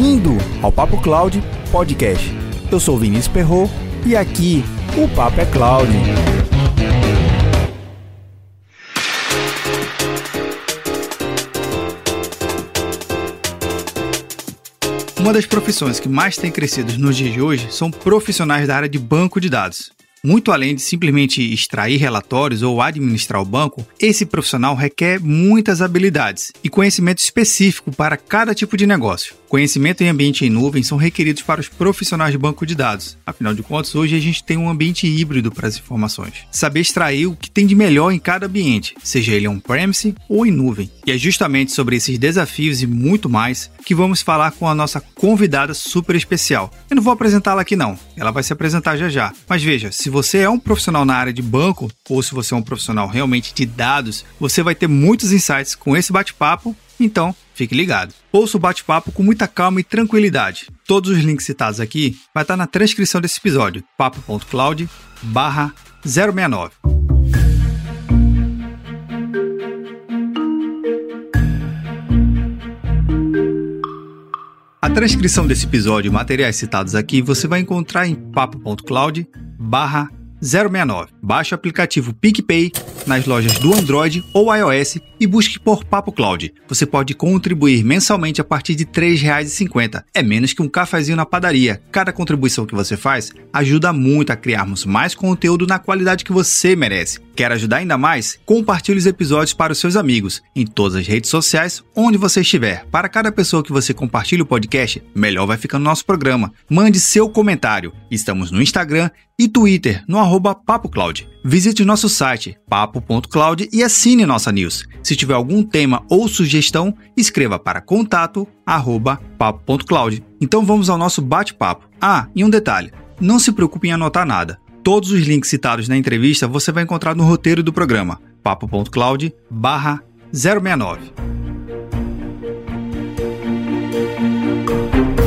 Bem-vindo ao Papo Cloud Podcast. Eu sou Vinícius Perro e aqui o Papo é Cloud. Uma das profissões que mais tem crescido nos dias de hoje são profissionais da área de banco de dados. Muito além de simplesmente extrair relatórios ou administrar o banco, esse profissional requer muitas habilidades e conhecimento específico para cada tipo de negócio. Conhecimento em ambiente em nuvem são requeridos para os profissionais de banco de dados. Afinal de contas, hoje a gente tem um ambiente híbrido para as informações. Saber extrair o que tem de melhor em cada ambiente, seja ele on-premise ou em nuvem. E é justamente sobre esses desafios e muito mais que vamos falar com a nossa convidada super especial. Eu não vou apresentá-la aqui não, ela vai se apresentar já já. Mas veja, se você é um profissional na área de banco ou se você é um profissional realmente de dados, você vai ter muitos insights com esse bate-papo então, fique ligado. Ouça o bate-papo com muita calma e tranquilidade. Todos os links citados aqui vai estar na transcrição desse episódio, papo.cloud barra 069. A transcrição desse episódio e materiais citados aqui você vai encontrar em papo.cloud barra 069. Baixe o aplicativo PicPay nas lojas do Android ou iOS e busque por Papo Cloud. Você pode contribuir mensalmente a partir de R$ 3,50. É menos que um cafezinho na padaria. Cada contribuição que você faz ajuda muito a criarmos mais conteúdo na qualidade que você merece. Quer ajudar ainda mais? Compartilhe os episódios para os seus amigos em todas as redes sociais, onde você estiver. Para cada pessoa que você compartilha o podcast, melhor vai ficando nosso programa. Mande seu comentário. Estamos no Instagram e Twitter, no arroba PapoCloud. Visite nosso site, papo.cloud e assine nossa news. Se tiver algum tema ou sugestão, escreva para contato arroba papo.cloud. Então vamos ao nosso bate-papo. Ah, e um detalhe, não se preocupe em anotar nada. Todos os links citados na entrevista você vai encontrar no roteiro do programa, papo.cloud barra 069.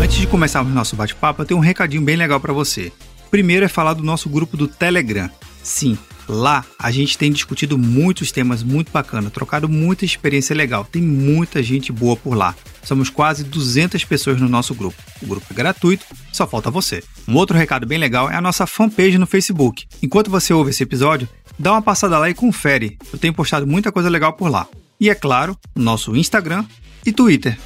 Antes de começarmos nosso bate-papo, eu tenho um recadinho bem legal para você. Primeiro é falar do nosso grupo do Telegram. Sim, Lá a gente tem discutido muitos temas muito bacanas, trocado muita experiência legal. Tem muita gente boa por lá. Somos quase 200 pessoas no nosso grupo. O grupo é gratuito, só falta você. Um outro recado bem legal é a nossa fanpage no Facebook. Enquanto você ouve esse episódio, dá uma passada lá e confere. Eu tenho postado muita coisa legal por lá. E é claro, nosso Instagram e Twitter,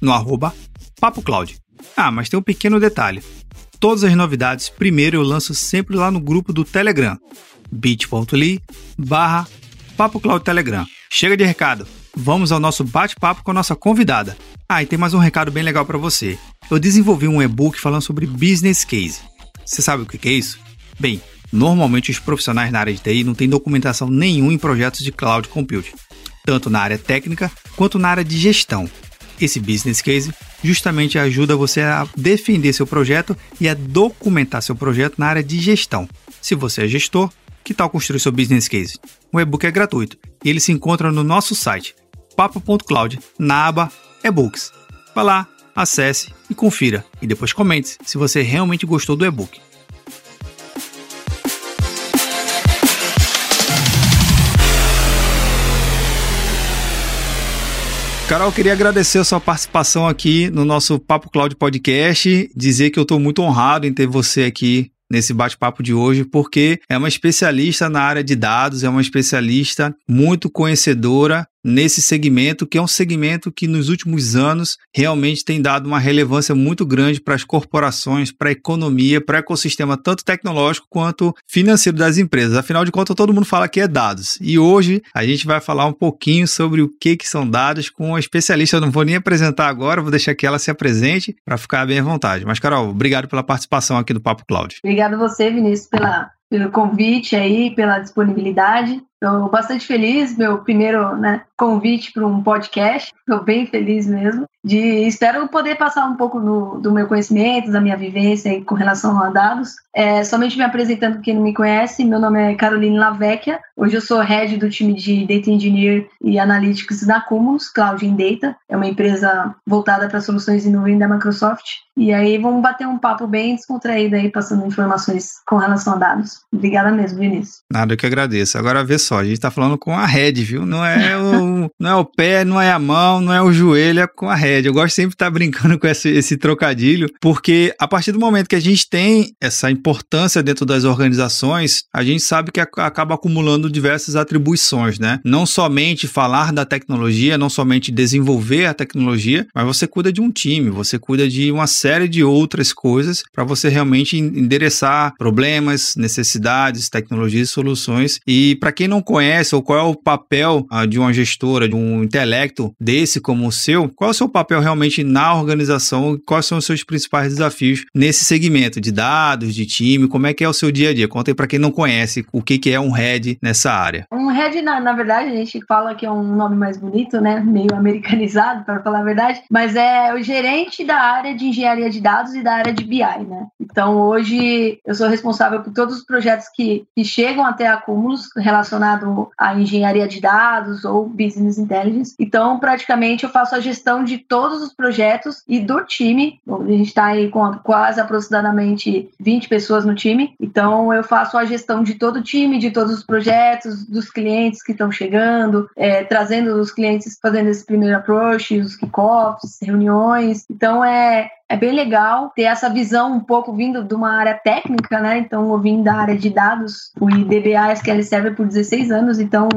no arroba PapoCloud. Ah, mas tem um pequeno detalhe. Todas as novidades, primeiro eu lanço sempre lá no grupo do Telegram bit.ly barra Papo Cloud Telegram. Chega de recado, vamos ao nosso bate-papo com a nossa convidada. Ah, e tem mais um recado bem legal para você. Eu desenvolvi um e-book falando sobre business case. Você sabe o que é isso? Bem, normalmente os profissionais na área de TI não têm documentação nenhuma em projetos de cloud computing, tanto na área técnica quanto na área de gestão. Esse business case justamente ajuda você a defender seu projeto e a documentar seu projeto na área de gestão. Se você é gestor, que tal construir seu business case? O e-book é gratuito e ele se encontra no nosso site papo.cloud na aba e-books. Vá lá, acesse e confira e depois comente se você realmente gostou do e-book. Carol, queria agradecer a sua participação aqui no nosso Papo Cloud Podcast, dizer que eu estou muito honrado em ter você aqui nesse bate-papo de hoje, porque é uma especialista na área de dados, é uma especialista muito conhecedora nesse segmento, que é um segmento que nos últimos anos realmente tem dado uma relevância muito grande para as corporações, para a economia, para o ecossistema tanto tecnológico quanto financeiro das empresas. Afinal de contas, todo mundo fala que é dados. E hoje a gente vai falar um pouquinho sobre o que, que são dados com uma especialista. Eu não vou nem apresentar agora, vou deixar que ela se apresente para ficar bem à vontade. Mas, Carol, obrigado pela participação aqui do Papo Cloud. Obrigado a você, Vinícius, pela, pelo convite aí, pela disponibilidade. Estou bastante feliz, meu primeiro né, convite para um podcast. Estou bem feliz mesmo. De, espero poder passar um pouco no, do meu conhecimento, da minha vivência com relação a dados. É, somente me apresentando quem não me conhece, meu nome é Caroline Lavecchia. Hoje eu sou head do time de Data Engineer e Analytics da Cumulus Cloud in Data. É uma empresa voltada para soluções em nuvem da Microsoft. E aí vamos bater um papo bem descontraído aí, passando informações com relação a dados. Obrigada mesmo, Vinícius. Nada, eu que agradeço. Agora vê só só, a gente está falando com a rede, viu? Não é o, não é o pé, não é a mão, não é o joelho, é com a rede. Eu gosto sempre de estar tá brincando com esse, esse trocadilho, porque a partir do momento que a gente tem essa importância dentro das organizações, a gente sabe que acaba acumulando diversas atribuições, né? Não somente falar da tecnologia, não somente desenvolver a tecnologia, mas você cuida de um time, você cuida de uma série de outras coisas para você realmente endereçar problemas, necessidades, tecnologias e soluções. E para quem não conhece ou qual é o papel ah, de uma gestora, de um intelecto desse como o seu, qual é o seu papel realmente na organização? Quais são os seus principais desafios nesse segmento de dados, de time? Como é que é o seu dia a dia? Conta aí para quem não conhece o que, que é um head nessa área. Um head, na, na verdade, a gente fala que é um nome mais bonito, né? Meio americanizado, para falar a verdade, mas é o gerente da área de engenharia de dados e da área de BI, né? Então, hoje, eu sou responsável por todos os projetos que, que chegam até a Cúmulos relacionado à engenharia de dados ou business intelligence. Então, praticamente, eu faço a gestão de todos os projetos e do time. A gente está aí com quase aproximadamente 20 pessoas no time. Então, eu faço a gestão de todo o time, de todos os projetos, dos clientes que estão chegando, é, trazendo os clientes, fazendo esse primeiro approach, os kickoffs, reuniões. Então, é, é bem legal ter essa visão um pouco vindo de uma área técnica, né? Então, eu vim da área de dados, fui DBA SQL Server por 16 anos, então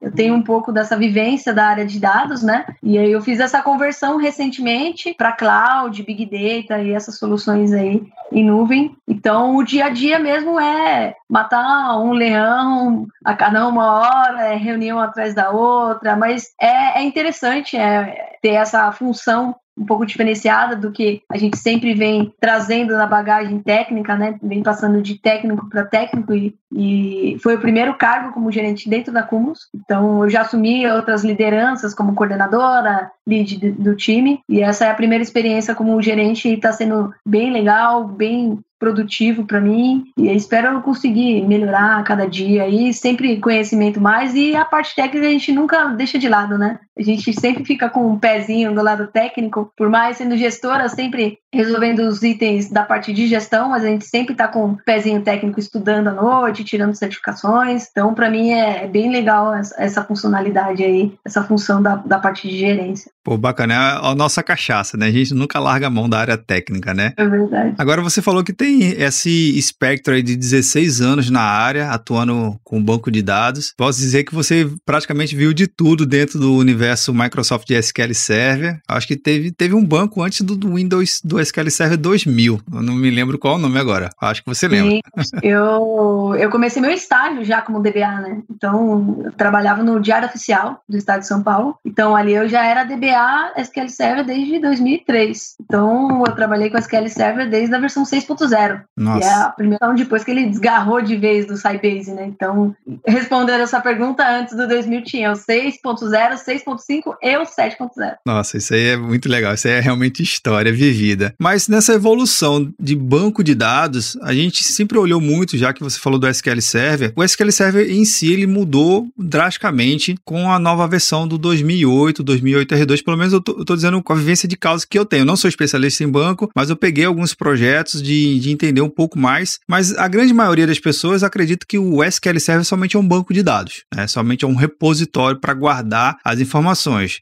eu tenho um pouco dessa vivência da área de dados, né? E aí eu fiz essa conversão recentemente para cloud, big data e essas soluções aí em nuvem. Então, o dia a dia mesmo é matar um leão a cada uma hora, é reunião atrás da outra, mas é, é interessante é, ter essa função um pouco diferenciada do que a gente sempre vem trazendo na bagagem técnica, né? Vem passando de técnico para técnico e, e, foi o primeiro cargo como gerente dentro da Cumulus. Então eu já assumi outras lideranças como coordenadora, lead do time e essa é a primeira experiência como gerente e está sendo bem legal, bem produtivo para mim e espero conseguir melhorar a cada dia e sempre conhecimento mais e a parte técnica a gente nunca deixa de lado, né? A gente sempre fica com um pezinho do lado técnico, por mais sendo gestora, sempre resolvendo os itens da parte de gestão, mas a gente sempre está com um pezinho técnico estudando à noite, tirando certificações. Então, para mim, é, bem legal essa, funcionalidade aí, essa função da, da parte de gerência. Pô, bacana. É a nossa cachaça, né? A gente nunca larga a mão da área técnica, né? É verdade. Agora, você falou que tem esse espectro aí de 16 anos na área, atuando com banco de dados. Posso dizer que você praticamente viu de tudo dentro do universo Microsoft SQL Server. Acho que teve, teve um banco antes do, do Windows do SQL Server 2000. Eu não me lembro qual o nome agora. Acho que você lembra. Sim, eu, eu comecei meu estágio já como DBA, né? Então, eu trabalhava no Diário Oficial do Estado de São Paulo. Então, ali eu já era DBA SQL Server desde 2003. Então, eu trabalhei com SQL Server desde a versão 6.0. Nossa. Que é a primeira então, depois que ele desgarrou de vez do Sybase, né? Então, respondendo essa pergunta, antes do 2000 tinha o 6.0, 6.5 e o 7.0. Nossa, isso aí é muito legal. Isso aí é realmente história vivida. Mas nessa evolução de banco de dados, a gente sempre olhou muito, já que você falou do SQL Server, o SQL Server em si ele mudou drasticamente com a nova versão do 2008, 2008 R2, pelo menos eu tô, eu tô dizendo com a vivência de causa que eu tenho. Eu não sou especialista em banco, mas eu peguei alguns projetos de, de entender um pouco mais, mas a grande maioria das pessoas acredita que o SQL Server somente é um banco de dados, né? somente é um repositório para guardar as informações.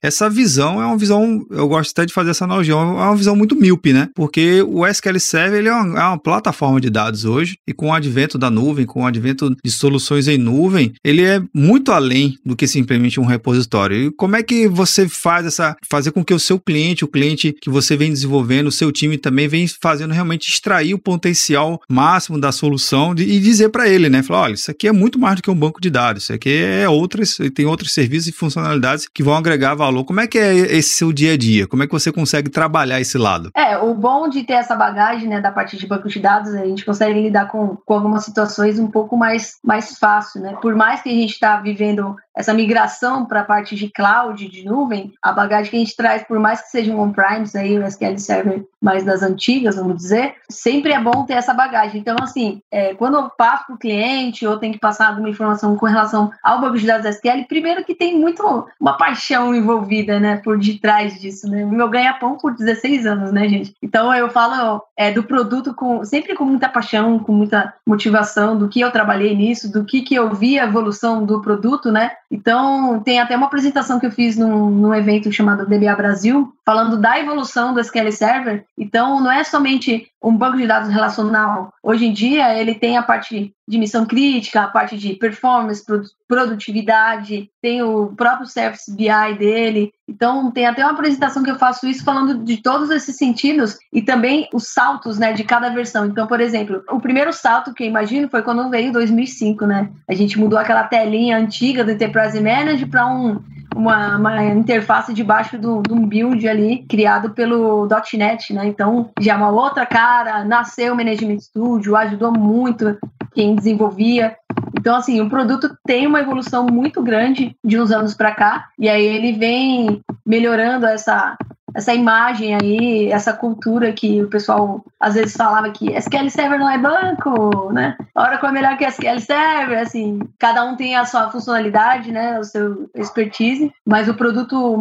Essa visão é uma visão, eu gosto até de fazer essa analogia, é uma visão muito míope, né? Porque o SQL Server ele é, uma, é uma plataforma de dados hoje e com o advento da nuvem, com o advento de soluções em nuvem, ele é muito além do que simplesmente um repositório. E como é que você faz essa fazer com que o seu cliente, o cliente que você vem desenvolvendo, o seu time também vem fazendo realmente extrair o potencial máximo da solução de, e dizer para ele, né? Falar, olha, isso aqui é muito mais do que um banco de dados, isso aqui é outras, tem outros serviços e funcionalidades que vão agregar valor. Como é que é esse seu dia a dia? Como é que você consegue trabalhar esse lado? É, o bom de ter essa bagagem, né, da parte de banco de dados, a gente consegue lidar com, com algumas situações um pouco mais, mais fácil, né? Por mais que a gente está vivendo essa migração para a parte de cloud, de nuvem, a bagagem que a gente traz, por mais que seja um on-primes, aí o SQL Server mais das antigas, vamos dizer, sempre é bom ter essa bagagem. Então, assim, é, quando eu passo para o cliente ou tem que passar alguma informação com relação ao banco de dados SQL, primeiro que tem muito uma paixão envolvida, né, por detrás disso, né? Meu ganha-pão por 16 anos, né, gente? Então, eu falo é, do produto com, sempre com muita paixão, com muita motivação do que eu trabalhei nisso, do que, que eu vi a evolução do produto, né? Então, tem até uma apresentação que eu fiz num, num evento chamado DBA Brasil, falando da evolução do SQL Server. Então, não é somente um banco de dados relacional. Hoje em dia, ele tem a parte de missão crítica, a parte de performance, produtividade, tem o próprio Service BI dele. Então, tem até uma apresentação que eu faço isso falando de todos esses sentidos e também os saltos, né, de cada versão. Então, por exemplo, o primeiro salto que eu imagino foi quando veio 2005, né? A gente mudou aquela telinha antiga do Enterprise Manager para um uma, uma interface debaixo do, de um build ali criado pelo .NET, né? Então já é uma outra cara, nasceu o Management Studio, ajudou muito quem desenvolvia. Então, assim, o produto tem uma evolução muito grande de uns anos para cá, e aí ele vem melhorando essa, essa imagem aí, essa cultura que o pessoal às vezes falava que SQL Server não é banco, né? Oracle é melhor que SQL Server, assim, cada um tem a sua funcionalidade, né, o seu expertise, mas o produto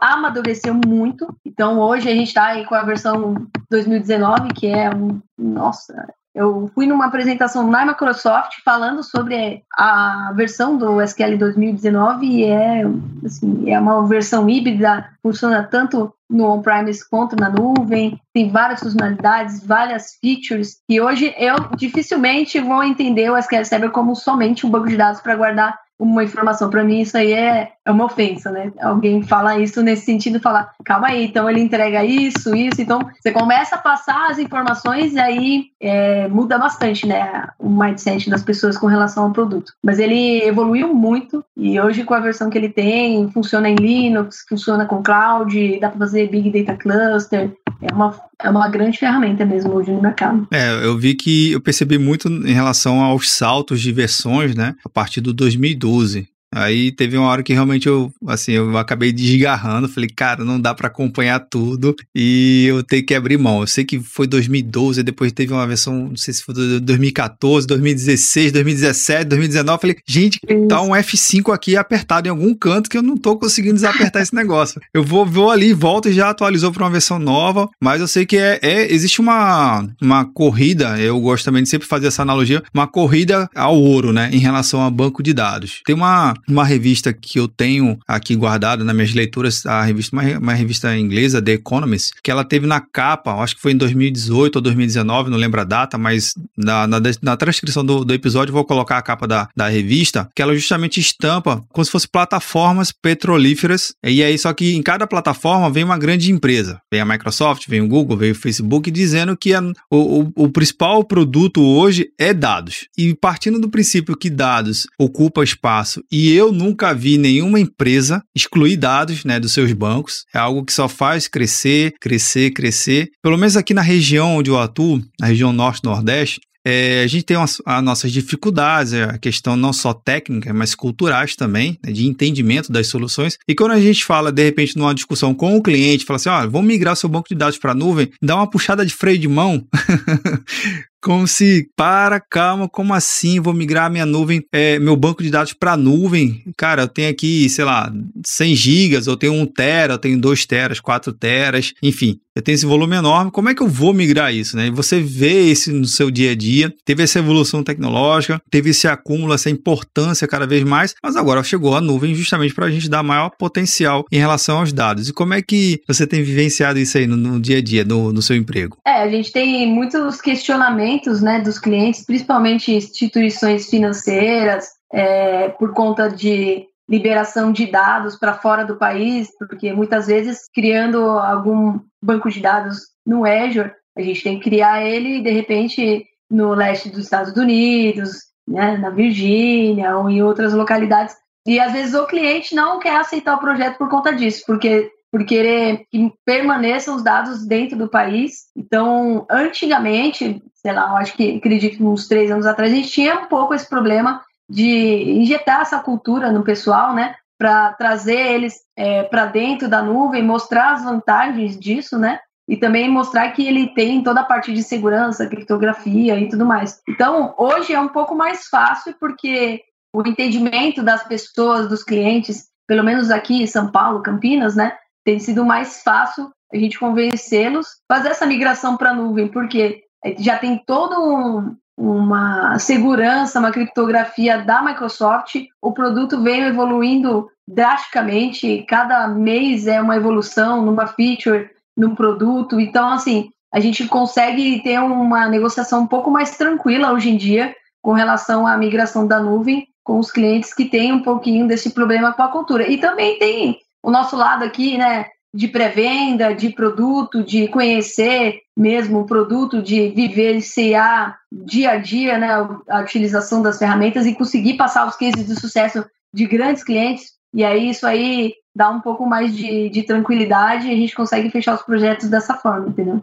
amadureceu muito. Então hoje a gente está aí com a versão 2019, que é um, nossa, eu fui numa apresentação na Microsoft falando sobre a versão do SQL 2019 e é, assim, é uma versão híbrida, funciona tanto no on-premise quanto na nuvem, tem várias funcionalidades, várias features, e hoje eu dificilmente vou entender o SQL Server como somente um banco de dados para guardar uma informação. Para mim, isso aí é, é uma ofensa, né? Alguém fala isso nesse sentido, falar, calma aí, então ele entrega isso, isso. Então, você começa a passar as informações e aí é, muda bastante, né? O mindset das pessoas com relação ao produto. Mas ele evoluiu muito e hoje, com a versão que ele tem, funciona em Linux, funciona com cloud, dá para fazer Big Data Cluster. É uma, é uma grande ferramenta mesmo hoje no mercado. É, eu vi que eu percebi muito em relação aos saltos de versões, né? A partir do 2012. Aí teve uma hora que realmente eu, assim, eu acabei desgarrando, falei, cara, não dá para acompanhar tudo e eu tenho que abrir mão. Eu sei que foi 2012, depois teve uma versão, não sei se foi 2014, 2016, 2017, 2019, falei, gente, tá um F5 aqui apertado em algum canto que eu não tô conseguindo desapertar esse negócio. Eu vou, vou ali, volto e já atualizou para uma versão nova, mas eu sei que é, é, existe uma, uma corrida, eu gosto também de sempre fazer essa analogia, uma corrida ao ouro, né, em relação a banco de dados. Tem uma uma revista que eu tenho aqui guardada nas minhas leituras, a revista, uma, uma revista inglesa, The Economist, que ela teve na capa, acho que foi em 2018 ou 2019, não lembro a data, mas na, na, na transcrição do, do episódio vou colocar a capa da, da revista, que ela justamente estampa como se fosse plataformas petrolíferas, e aí só que em cada plataforma vem uma grande empresa, vem a Microsoft, vem o Google, vem o Facebook, dizendo que a, o, o, o principal produto hoje é dados. E partindo do princípio que dados ocupa espaço e eu nunca vi nenhuma empresa excluir dados né, dos seus bancos. É algo que só faz crescer, crescer, crescer. Pelo menos aqui na região onde eu atuo, na região norte-nordeste, é, a gente tem as, as, nossas dificuldades, é, a questão não só técnica, mas culturais também, né, de entendimento das soluções. E quando a gente fala, de repente, numa discussão com o cliente, fala assim: olha, vamos migrar seu banco de dados para a nuvem, dá uma puxada de freio de mão. como se, para, calma, como assim? Vou migrar minha nuvem, é, meu banco de dados para nuvem? Cara, eu tenho aqui, sei lá, 100 gigas, eu tenho 1 tera, eu tenho 2 teras, 4 teras, enfim, eu tenho esse volume enorme, como é que eu vou migrar isso, né? você vê isso no seu dia a dia, teve essa evolução tecnológica, teve esse acúmulo, essa importância cada vez mais, mas agora chegou a nuvem justamente para a gente dar maior potencial em relação aos dados. E como é que você tem vivenciado isso aí no, no dia a dia, no, no seu emprego? É, a gente tem muitos questionamentos né, dos clientes, principalmente instituições financeiras, é, por conta de liberação de dados para fora do país, porque muitas vezes criando algum banco de dados no Azure, a gente tem que criar ele de repente no leste dos Estados Unidos, né, na Virgínia ou em outras localidades. E às vezes o cliente não quer aceitar o projeto por conta disso, porque por querer que permaneçam os dados dentro do país. Então, antigamente, sei lá, eu acho que acredito que uns três anos atrás, a gente tinha um pouco esse problema de injetar essa cultura no pessoal, né? Para trazer eles é, para dentro da nuvem, mostrar as vantagens disso, né? E também mostrar que ele tem toda a parte de segurança, criptografia e tudo mais. Então, hoje é um pouco mais fácil porque o entendimento das pessoas, dos clientes, pelo menos aqui em São Paulo, Campinas, né, tem sido mais fácil a gente convencê-los fazer essa migração para a nuvem, porque já tem todo um, uma segurança, uma criptografia da Microsoft. O produto veio evoluindo drasticamente, cada mês é uma evolução numa feature, num produto. Então, assim, a gente consegue ter uma negociação um pouco mais tranquila hoje em dia com relação à migração da nuvem com os clientes que têm um pouquinho desse problema com a cultura. E também tem o nosso lado aqui, né, de pré-venda, de produto, de conhecer mesmo o produto, de vivenciar dia a dia né, a utilização das ferramentas e conseguir passar os cases de sucesso de grandes clientes. E aí isso aí dá um pouco mais de, de tranquilidade e a gente consegue fechar os projetos dessa forma, entendeu?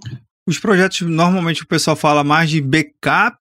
Os projetos, normalmente o pessoal fala mais de backup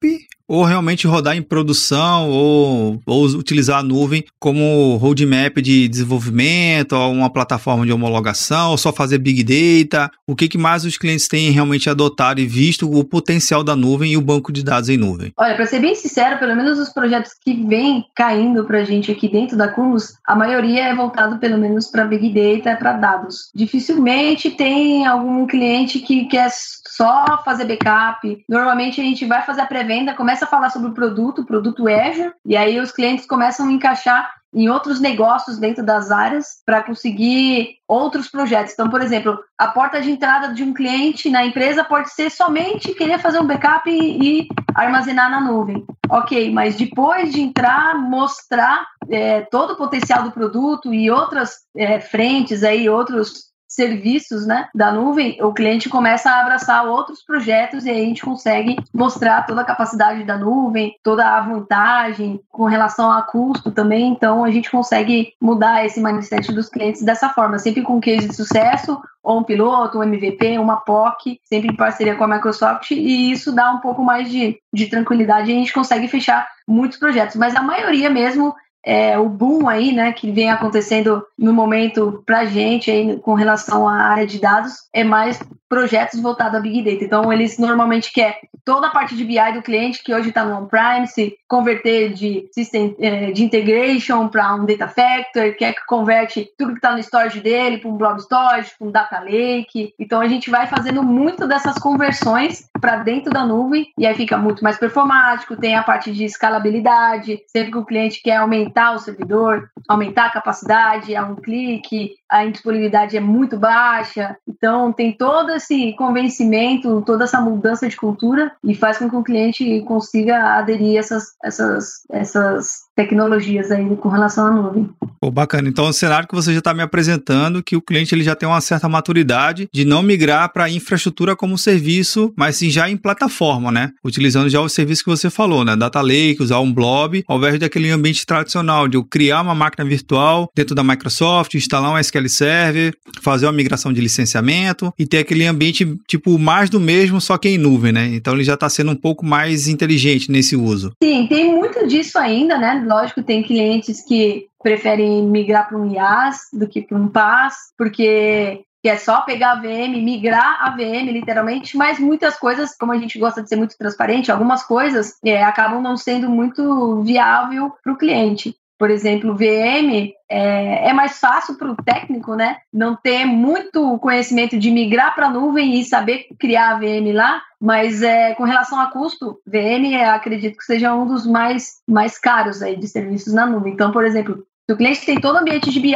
ou realmente rodar em produção ou, ou utilizar a nuvem como roadmap de desenvolvimento, ou uma plataforma de homologação, ou só fazer big data? O que, que mais os clientes têm realmente adotado e visto o potencial da nuvem e o banco de dados em nuvem? Olha, para ser bem sincero, pelo menos os projetos que vêm caindo para a gente aqui dentro da Cumulus, a maioria é voltado pelo menos para big data, para dados. Dificilmente tem algum cliente que quer só fazer backup. Normalmente a gente vai fazer a pré-venda, começa a falar sobre o produto, o produto Azure, e aí os clientes começam a encaixar em outros negócios dentro das áreas para conseguir outros projetos. Então, por exemplo, a porta de entrada de um cliente na empresa pode ser somente querer fazer um backup e, e armazenar na nuvem. Ok, mas depois de entrar, mostrar é, todo o potencial do produto e outras é, frentes aí, outros serviços né, da nuvem, o cliente começa a abraçar outros projetos e aí a gente consegue mostrar toda a capacidade da nuvem, toda a vantagem com relação a custo também. Então a gente consegue mudar esse mindset dos clientes dessa forma, sempre com case de sucesso, ou um piloto, um MVP, uma POC, sempre em parceria com a Microsoft, e isso dá um pouco mais de, de tranquilidade e a gente consegue fechar muitos projetos. Mas a maioria mesmo é, o boom aí, né, que vem acontecendo no momento para gente aí com relação à área de dados, é mais projetos voltados a Big Data. Então, eles normalmente querem toda a parte de BI do cliente, que hoje está no on-prime, se converter de system é, de integration para um data factory, quer que converte tudo que está no storage dele para um blob storage, para um data lake. Então, a gente vai fazendo muito dessas conversões para dentro da nuvem e aí fica muito mais performático, tem a parte de escalabilidade, sempre que o cliente quer aumentar o servidor, aumentar a capacidade, é um clique, a indisponibilidade é muito baixa. Então, tem todo esse convencimento, toda essa mudança de cultura e faz com que o cliente consiga aderir a essas, essas, essas tecnologias aí com relação à nuvem. Pô, bacana. Então, o cenário que você já está me apresentando, que o cliente ele já tem uma certa maturidade de não migrar para infraestrutura como serviço, mas sim já em plataforma, né? Utilizando já o serviço que você falou, né? Data Lake, usar um blob, ao invés daquele ambiente tradicional de eu criar uma máquina virtual dentro da Microsoft, instalar um SQL Server, fazer uma migração de licenciamento e ter aquele ambiente tipo mais do mesmo, só que em nuvem, né? Então ele já está sendo um pouco mais inteligente nesse uso. Sim, tem muito disso ainda, né? Lógico, tem clientes que preferem migrar para um IaaS do que para um PaaS, porque é só pegar a VM, migrar a VM, literalmente, mas muitas coisas, como a gente gosta de ser muito transparente, algumas coisas é, acabam não sendo muito viável para o cliente. Por exemplo, VM é, é mais fácil para o técnico, né? Não ter muito conhecimento de migrar para a nuvem e saber criar a VM lá, mas é, com relação a custo, VM é, acredito que seja um dos mais, mais caros aí de serviços na nuvem. Então, por exemplo, se o cliente tem todo o ambiente de BI,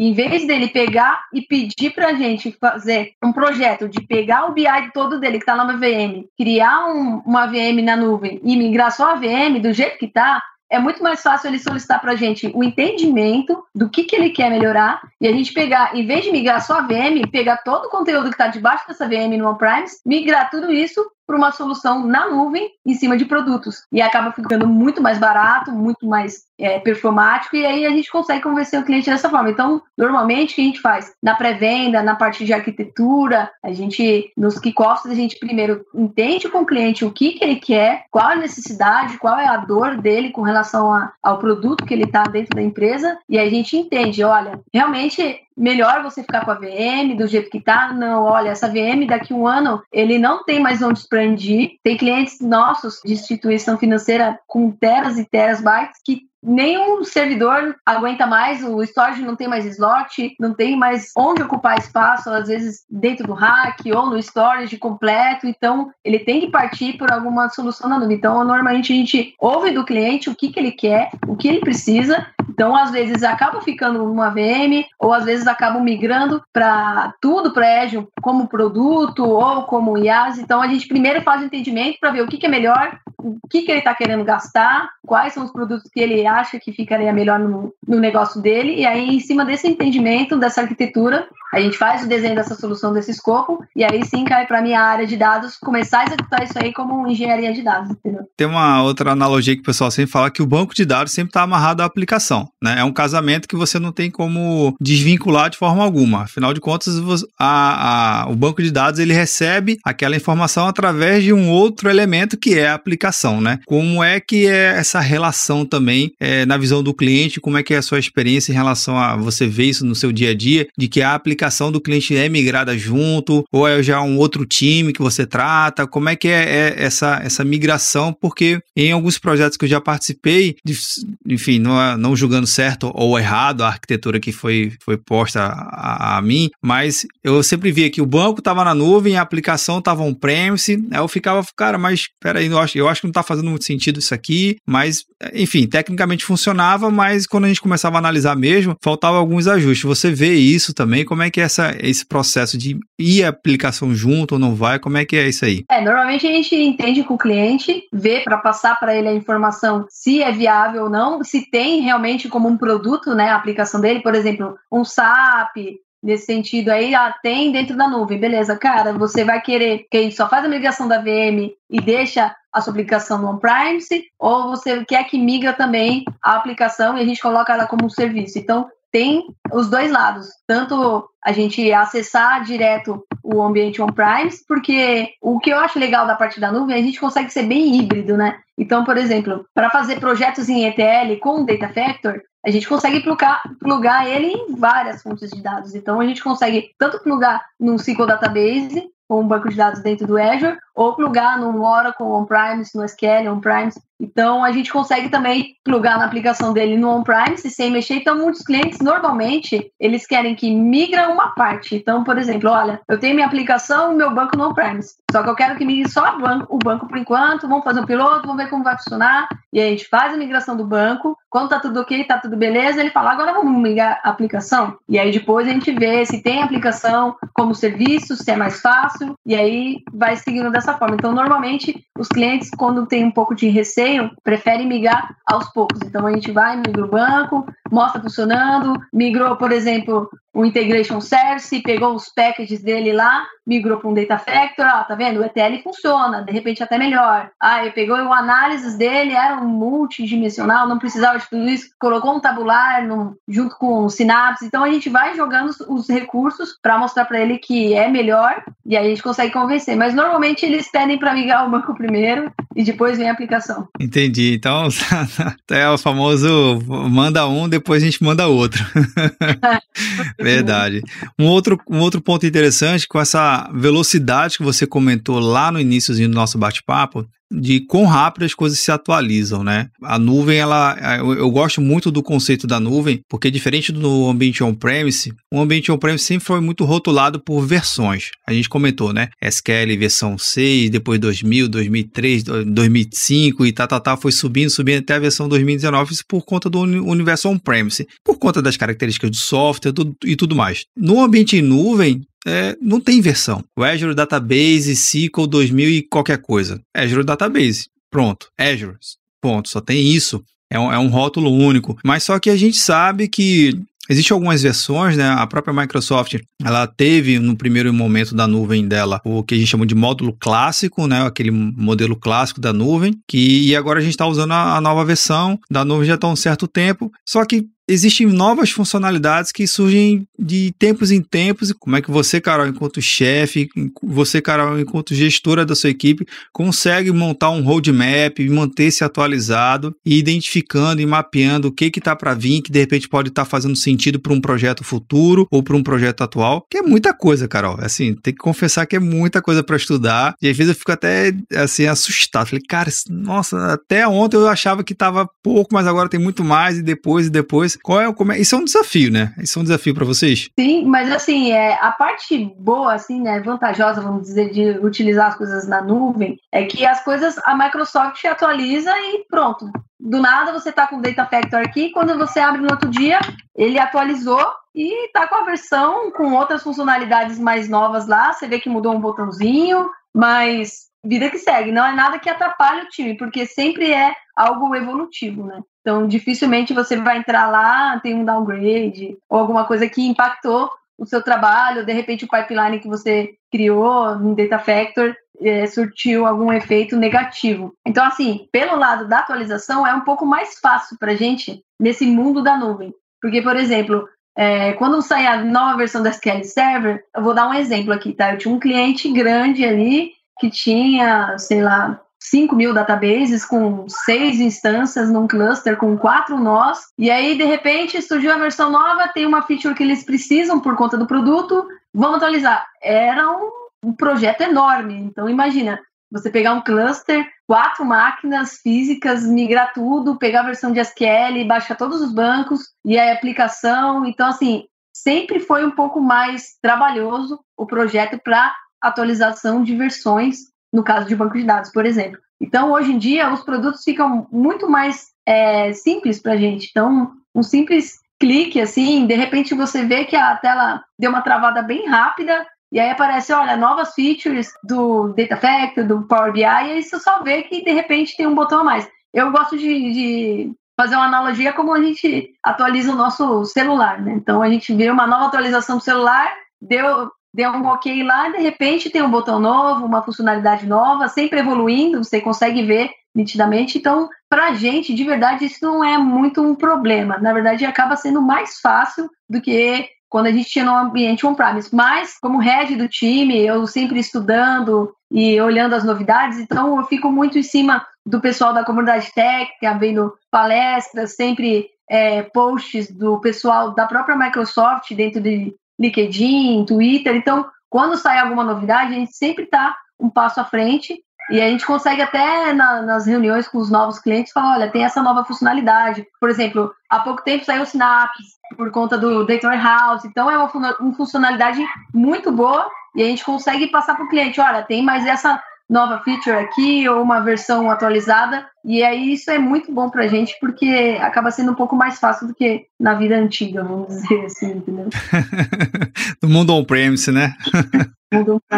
em vez dele pegar e pedir para a gente fazer um projeto de pegar o BI todo dele que está lá na VM, criar um, uma VM na nuvem e migrar só a VM do jeito que está, é muito mais fácil ele solicitar para a gente o entendimento do que, que ele quer melhorar e a gente pegar, em vez de migrar só a VM, pegar todo o conteúdo que está debaixo dessa VM no on-premise, migrar tudo isso para uma solução na nuvem em cima de produtos. E acaba ficando muito mais barato, muito mais é, performático, e aí a gente consegue convencer o cliente dessa forma. Então, normalmente, o que a gente faz? Na pré-venda, na parte de arquitetura, a gente, nos kickoffs, a gente primeiro entende com o cliente o que, que ele quer, qual a necessidade, qual é a dor dele com relação a, ao produto que ele está dentro da empresa, e aí a gente entende, olha, realmente melhor você ficar com a VM do jeito que tá. Não, olha, essa VM daqui um ano ele não tem mais onde expandir. Tem clientes nossos de instituição financeira com teras e teras bytes que nenhum servidor aguenta mais, o storage não tem mais slot, não tem mais onde ocupar espaço, às vezes dentro do rack ou no storage completo, então ele tem que partir por alguma solução na nuvem. Então, normalmente a gente ouve do cliente o que, que ele quer, o que ele precisa, então às vezes acaba ficando numa VM ou às vezes acabam migrando para tudo para Azure como produto ou como IaaS. Então a gente primeiro faz o entendimento para ver o que, que é melhor, o que, que ele está querendo gastar, quais são os produtos que ele acha que ficaria melhor no, no negócio dele, e aí, em cima desse entendimento, dessa arquitetura, a gente faz o desenho dessa solução, desse escopo, e aí sim cai para a minha área de dados começar a executar isso aí como engenharia de dados, entendeu? Tem uma outra analogia que o pessoal sempre fala que o banco de dados sempre está amarrado à aplicação, né? É um casamento que você não tem como desvincular de forma alguma. Afinal de contas, a, a, o banco de dados ele recebe aquela informação através de um outro elemento que é a aplicação, né? Como é que é essa relação também é, na visão do cliente? Como é que é a sua experiência em relação a você ver isso no seu dia a dia, de que a aplicação do cliente é migrada junto, ou é já um outro time que você trata? Como é que é, é essa, essa migração? Porque em alguns projetos que eu já participei, enfim, não, é, não julgando certo ou errado a arquitetura que foi, foi posta a, a mim, mas eu sempre via que o banco estava na nuvem, a aplicação estava on-premise, aí eu ficava, cara, mas peraí, eu acho, eu acho que não está fazendo muito sentido isso aqui, mas, enfim, tecnicamente funcionava, mas quando a gente começava a analisar mesmo, faltava alguns ajustes. Você vê isso também, como é que é essa, esse processo de ir a aplicação junto ou não vai? Como é que é isso aí? É, normalmente a gente entende com o cliente, vê para passar para ele a informação se é viável ou não, se tem realmente como um produto, né, a aplicação dele, por exemplo, um SAP, nesse sentido aí, ah, tem dentro da nuvem, beleza, cara, você vai querer que a gente só faz a migração da VM e deixa a sua aplicação no on-premise, ou você quer que migra também a aplicação e a gente coloca ela como um serviço. Então, tem os dois lados, tanto a gente acessar direto o ambiente on-premise, porque o que eu acho legal da parte da nuvem, a gente consegue ser bem híbrido, né? Então, por exemplo, para fazer projetos em ETL com Data Factor, a gente consegue plugar, plugar ele em várias fontes de dados. Então, a gente consegue tanto plugar num SQL Database, com um banco de dados dentro do Azure, ou plugar num Oracle on-premise, no SQL on-premise. Então, a gente consegue também plugar na aplicação dele no on-premise sem mexer. Então, muitos clientes, normalmente, eles querem que migra uma parte. Então, por exemplo, olha, eu tenho minha aplicação meu banco no on-premise. Só que eu quero que migre só o banco por enquanto. Vamos fazer um piloto, vamos ver como vai funcionar. E a gente faz a migração do banco. Quando tá tudo ok, tá tudo beleza, ele fala, agora vamos migrar a aplicação. E aí depois a gente vê se tem aplicação como serviço, se é mais fácil. E aí vai seguindo dessa forma. Então, normalmente, os clientes, quando tem um pouco de receio, preferem migrar aos poucos. Então, a gente vai, migra o banco, mostra funcionando, migrou, por exemplo, o Integration Service, pegou os packages dele lá, migrou para um Data Factor, ó, tá vendo? O ETL funciona, de repente até melhor. Ah, ele pegou o análises dele, era um multidimensional, não precisava de tudo isso, colocou um tabular no, junto com o Synapse. Então a gente vai jogando os, os recursos para mostrar para ele que é melhor e aí a gente consegue convencer. Mas normalmente eles pedem para migrar o banco primeiro e depois vem a aplicação. Entendi. Então é o famoso manda um, depois a gente manda outro. Verdade. Um outro, um outro ponto interessante com essa velocidade que você comentou lá no início do nosso bate-papo, de quão rápido as coisas se atualizam, né? A nuvem, ela, eu, eu, gosto muito do conceito da nuvem, porque diferente do ambiente on-premise, o ambiente on-premise sempre foi muito rotulado por versões. A gente comentou, né? SQL versão 6, depois 2000, 2003, 2005 e tal, tá, tá, tá, foi subindo, subindo até a versão 2019, isso por conta do universo on-premise, por conta das características do software e tudo mais. No ambiente em nuvem, é, não tem versão. O Azure Database, SQL 2000 e qualquer coisa. Azure Database, pronto. Azure, ponto. Só tem isso. É um, é um rótulo único. Mas só que a gente sabe que Existem algumas versões, né? A própria Microsoft, ela teve no primeiro momento da nuvem dela o que a gente chama de módulo clássico, né? Aquele modelo clássico da nuvem, que e agora a gente está usando a, a nova versão da nuvem já está há um certo tempo. Só que existem novas funcionalidades que surgem de tempos em tempos. Como é que você, Carol, enquanto chefe, você, Carol, enquanto gestora da sua equipe, consegue montar um roadmap, manter-se atualizado e identificando e mapeando o que está para vir, que de repente pode estar tá fazendo sentido para um projeto futuro ou para um projeto atual, que é muita coisa, Carol. Assim, tem que confessar que é muita coisa para estudar. E às vezes eu fico até assim assustado. Falei, cara, nossa, até ontem eu achava que estava pouco, mas agora tem muito mais e depois e depois. Qual é, como é, isso é um desafio, né? Isso é um desafio para vocês? Sim, mas assim, é, a parte boa, assim, né, vantajosa, vamos dizer, de utilizar as coisas na nuvem, é que as coisas, a Microsoft atualiza e pronto. Do nada você tá com o Data Factor aqui, quando você abre no outro dia, ele atualizou e tá com a versão com outras funcionalidades mais novas lá. Você vê que mudou um botãozinho, mas vida que segue. Não é nada que atrapalhe o time, porque sempre é algo evolutivo, né? Então, dificilmente você vai entrar lá, tem um downgrade ou alguma coisa que impactou o seu trabalho, de repente o pipeline que você criou no Data Factor é, surtiu algum efeito negativo. Então, assim, pelo lado da atualização, é um pouco mais fácil para a gente nesse mundo da nuvem. Porque, por exemplo, é, quando sair a nova versão da SQL Server, eu vou dar um exemplo aqui, tá? Eu tinha um cliente grande ali que tinha, sei lá, 5 mil databases com seis instâncias num cluster com quatro nós. E aí, de repente, surgiu a versão nova, tem uma feature que eles precisam por conta do produto, vamos atualizar. Era um, um projeto enorme. Então, imagina, você pegar um cluster, quatro máquinas físicas, migrar tudo, pegar a versão de SQL, baixar todos os bancos e a aplicação. Então, assim, sempre foi um pouco mais trabalhoso o projeto para atualização de versões no caso de banco de dados, por exemplo. Então, hoje em dia, os produtos ficam muito mais é, simples para a gente. Então, um simples clique, assim, de repente você vê que a tela deu uma travada bem rápida, e aí aparece, olha, novas features do Data Factory, do Power BI, e aí você só vê que de repente tem um botão a mais. Eu gosto de, de fazer uma analogia como a gente atualiza o nosso celular, né? Então a gente vê uma nova atualização do celular, deu deu um ok lá, de repente tem um botão novo, uma funcionalidade nova, sempre evoluindo, você consegue ver nitidamente. Então, para a gente, de verdade, isso não é muito um problema. Na verdade, acaba sendo mais fácil do que quando a gente tinha no ambiente on-premise. Mas, como head do time, eu sempre estudando e olhando as novidades, então eu fico muito em cima do pessoal da comunidade técnica, vendo palestras, sempre é, posts do pessoal da própria Microsoft dentro de LinkedIn, Twitter. Então, quando sai alguma novidade, a gente sempre está um passo à frente e a gente consegue até na, nas reuniões com os novos clientes falar, olha, tem essa nova funcionalidade. Por exemplo, há pouco tempo saiu o Synapse por conta do Data Warehouse. Então é uma, uma funcionalidade muito boa e a gente consegue passar para o cliente, olha, tem mais essa nova feature aqui ou uma versão atualizada. E aí isso é muito bom pra gente porque acaba sendo um pouco mais fácil do que na vida antiga, vamos dizer assim, entendeu? no mundo on-premise, né?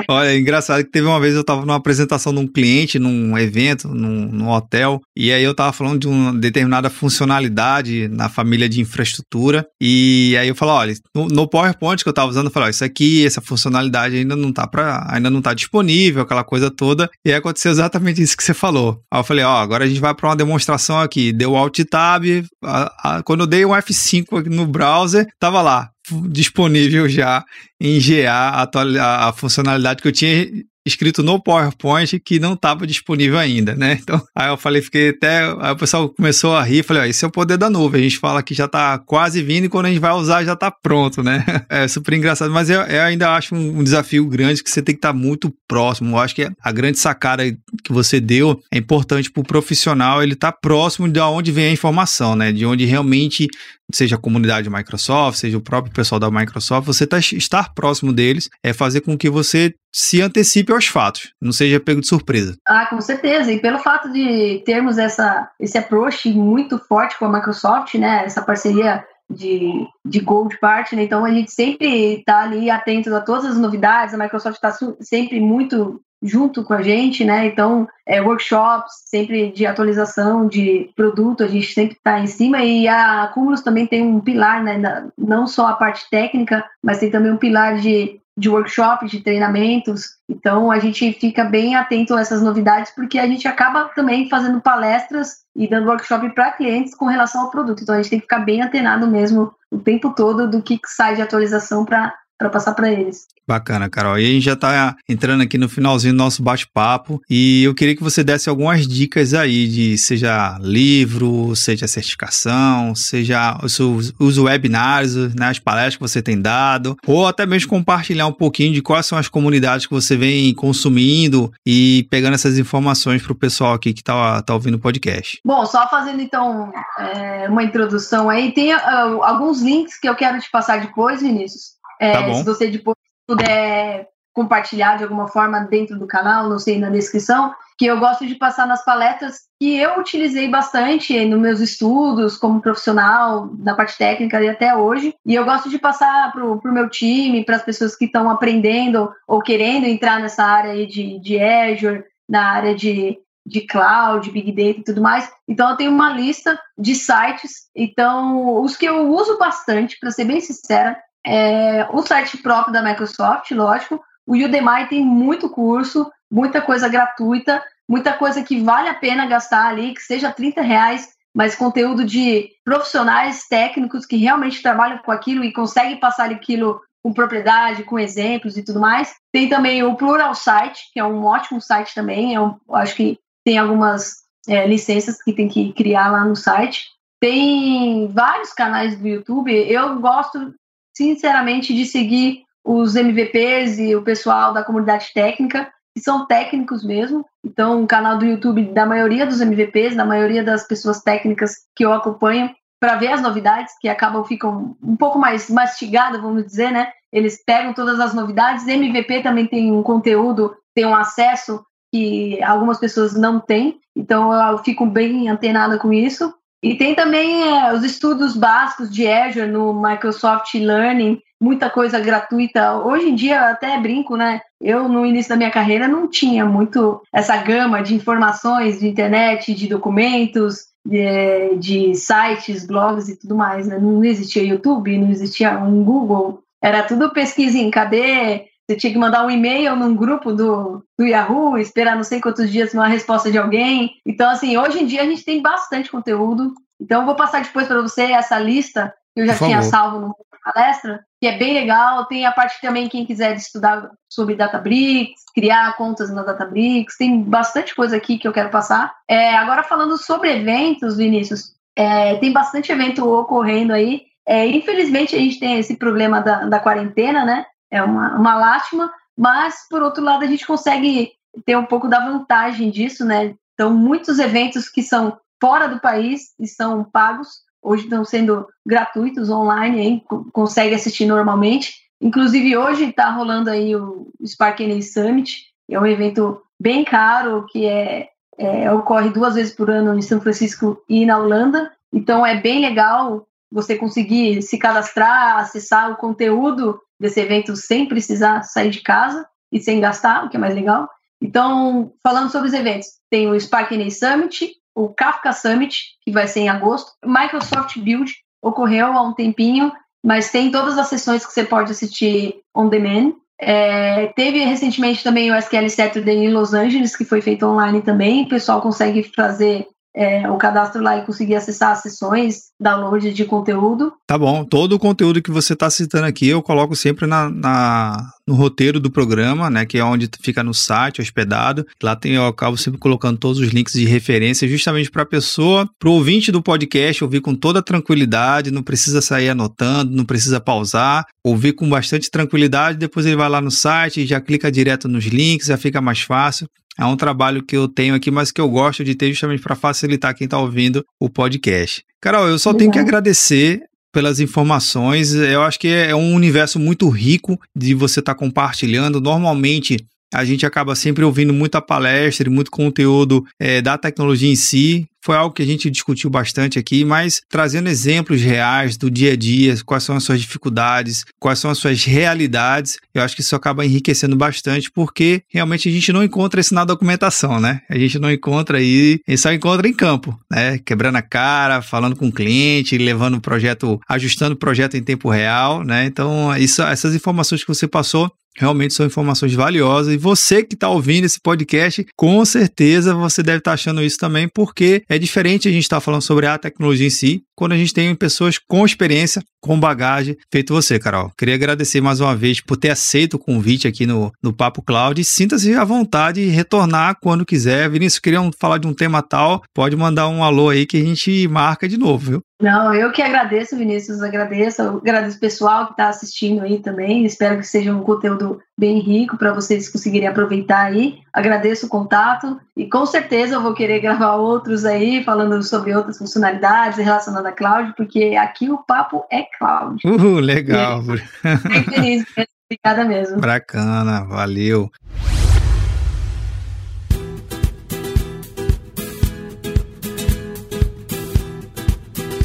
Olha, é engraçado que teve uma vez eu estava numa apresentação de um cliente, num evento, num, num, hotel, e aí eu estava falando de uma determinada funcionalidade na família de infraestrutura, e aí eu falei, olha, no, no PowerPoint que eu estava usando, eu falei, isso aqui, essa funcionalidade ainda não tá para, ainda não tá disponível, aquela coisa toda, e aí aconteceu exatamente isso que você falou. Aí eu falei, ó, agora a gente vai para uma demonstração aqui, deu Alt Tab, a, a, quando eu dei um F5 no browser, tava lá, disponível já em GA a, a, a funcionalidade que eu tinha escrito no PowerPoint que não estava disponível ainda, né? Então, aí eu falei, fiquei até. Aí o pessoal começou a rir, falei, ó, esse é o poder da nuvem. A gente fala que já está quase vindo e quando a gente vai usar já está pronto, né? É super engraçado, mas eu, eu ainda acho um, um, desafio grande que você tem que estar tá muito próximo. Eu acho que a grande sacada que você deu é importante para o profissional ele estar tá próximo de onde vem a informação, né? De onde realmente seja a comunidade Microsoft, seja o próprio pessoal da Microsoft, você tá, estar próximo deles é fazer com que você se antecipe aos fatos, não seja pego de surpresa. Ah, com certeza. E pelo fato de termos essa, esse approach muito forte com a Microsoft, né, essa parceria de, de Gold Partner, então a gente sempre está ali atento a todas as novidades, a Microsoft está sempre muito junto com a gente, né? Então, é, workshops, sempre de atualização de produto, a gente sempre está em cima e a Cumulus também tem um pilar, né? Não só a parte técnica, mas tem também um pilar de de workshop, de treinamentos. Então a gente fica bem atento a essas novidades porque a gente acaba também fazendo palestras e dando workshop para clientes com relação ao produto. Então a gente tem que ficar bem antenado mesmo o tempo todo do que sai de atualização para para passar para eles. Bacana, Carol. E a gente já está entrando aqui no finalzinho do nosso bate-papo e eu queria que você desse algumas dicas aí de seja livro, seja certificação, seja os, os webinars, né, as palestras que você tem dado, ou até mesmo compartilhar um pouquinho de quais são as comunidades que você vem consumindo e pegando essas informações para o pessoal aqui que está tá ouvindo o podcast. Bom, só fazendo então é, uma introdução aí, tem uh, alguns links que eu quero te passar depois, Vinícius. É, tá se você depois puder compartilhar de alguma forma dentro do canal, não sei, na descrição, que eu gosto de passar nas palestras que eu utilizei bastante nos meus estudos como profissional, na parte técnica e até hoje. E eu gosto de passar para o meu time, para as pessoas que estão aprendendo ou querendo entrar nessa área de, de Azure, na área de, de cloud, big data e tudo mais. Então eu tenho uma lista de sites. Então, os que eu uso bastante, para ser bem sincera, é, o site próprio da Microsoft, lógico. O Udemy tem muito curso, muita coisa gratuita, muita coisa que vale a pena gastar ali, que seja 30 reais, mas conteúdo de profissionais técnicos que realmente trabalham com aquilo e conseguem passar aquilo com propriedade, com exemplos e tudo mais. Tem também o Plural Site, que é um ótimo site também. É um, acho que tem algumas é, licenças que tem que criar lá no site. Tem vários canais do YouTube. Eu gosto sinceramente, de seguir os MVPs e o pessoal da comunidade técnica, que são técnicos mesmo. Então, o canal do YouTube da maioria dos MVPs, da maioria das pessoas técnicas que eu acompanho, para ver as novidades, que acabam ficam um pouco mais mastigadas, vamos dizer, né? Eles pegam todas as novidades. MVP também tem um conteúdo, tem um acesso que algumas pessoas não têm. Então, eu fico bem antenada com isso. E tem também é, os estudos básicos de Azure no Microsoft Learning, muita coisa gratuita. Hoje em dia, até brinco, né? Eu, no início da minha carreira, não tinha muito essa gama de informações de internet, de documentos, de, de sites, blogs e tudo mais. Né? Não existia YouTube, não existia um Google. Era tudo pesquisa em cadê você tinha que mandar um e-mail num grupo do, do Yahoo, esperar não sei quantos dias uma resposta de alguém. Então, assim, hoje em dia a gente tem bastante conteúdo. Então, eu vou passar depois para você essa lista que eu já Por tinha favor. salvo no palestra, que é bem legal. Tem a parte também, quem quiser estudar sobre Databricks, criar contas na Databricks, tem bastante coisa aqui que eu quero passar. É, agora, falando sobre eventos, Vinícius, é, tem bastante evento ocorrendo aí. É, infelizmente, a gente tem esse problema da, da quarentena, né? É uma, uma lástima, mas por outro lado a gente consegue ter um pouco da vantagem disso, né? Então, muitos eventos que são fora do país e são pagos, hoje estão sendo gratuitos online, hein? consegue assistir normalmente. Inclusive, hoje está rolando aí o Spark NA Summit, é um evento bem caro, que é, é, ocorre duas vezes por ano em São Francisco e na Holanda. Então, é bem legal você conseguir se cadastrar, acessar o conteúdo desse evento sem precisar sair de casa e sem gastar, o que é mais legal. Então, falando sobre os eventos, tem o Spark NA Summit, o Kafka Summit, que vai ser em agosto, Microsoft Build ocorreu há um tempinho, mas tem todas as sessões que você pode assistir on demand. É, teve recentemente também o SQL Saturday em Los Angeles, que foi feito online também. O pessoal consegue fazer é, o cadastro lá e conseguir acessar as sessões, download de conteúdo. Tá bom. Todo o conteúdo que você está citando aqui eu coloco sempre na, na, no roteiro do programa, né? Que é onde fica no site, hospedado. Lá tem, eu acabo sempre colocando todos os links de referência, justamente para a pessoa, para o ouvinte do podcast, ouvir com toda tranquilidade, não precisa sair anotando, não precisa pausar, ouvir com bastante tranquilidade, depois ele vai lá no site, já clica direto nos links, já fica mais fácil. É um trabalho que eu tenho aqui, mas que eu gosto de ter justamente para facilitar quem está ouvindo o podcast. Carol, eu só Legal. tenho que agradecer pelas informações. Eu acho que é um universo muito rico de você estar tá compartilhando. Normalmente a gente acaba sempre ouvindo muita palestra e muito conteúdo é, da tecnologia em si. Foi algo que a gente discutiu bastante aqui, mas trazendo exemplos reais do dia a dia, quais são as suas dificuldades, quais são as suas realidades, eu acho que isso acaba enriquecendo bastante, porque realmente a gente não encontra isso na documentação, né? A gente não encontra aí, a gente só encontra em campo, né? Quebrando a cara, falando com o cliente, levando o projeto, ajustando o projeto em tempo real, né? Então, isso, essas informações que você passou Realmente são informações valiosas e você que está ouvindo esse podcast, com certeza você deve estar tá achando isso também, porque é diferente a gente estar tá falando sobre a tecnologia em si, quando a gente tem pessoas com experiência, com bagagem, feito você, Carol. Queria agradecer mais uma vez por ter aceito o convite aqui no, no Papo Cloud sinta-se à vontade e retornar quando quiser. Vinícius, queriam falar de um tema tal, pode mandar um alô aí que a gente marca de novo, viu? Não, eu que agradeço, Vinícius, agradeço, agradeço o pessoal que está assistindo aí também. Espero que seja um conteúdo bem rico para vocês conseguirem aproveitar aí. Agradeço o contato e com certeza eu vou querer gravar outros aí, falando sobre outras funcionalidades relacionadas à cloud, porque aqui o papo é cloud. Uhul, legal. Bem feliz, obrigada mesmo. Bacana, valeu.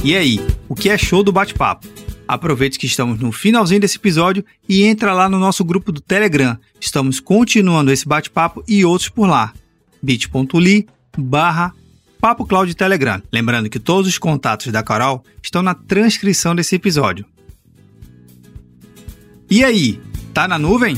E aí, o que é show do bate-papo? Aproveite que estamos no finalzinho desse episódio e entra lá no nosso grupo do Telegram. Estamos continuando esse bate-papo e outros por lá. bit.ly barra Papo Cloud Telegram. Lembrando que todos os contatos da Carol estão na transcrição desse episódio. E aí, tá na nuvem?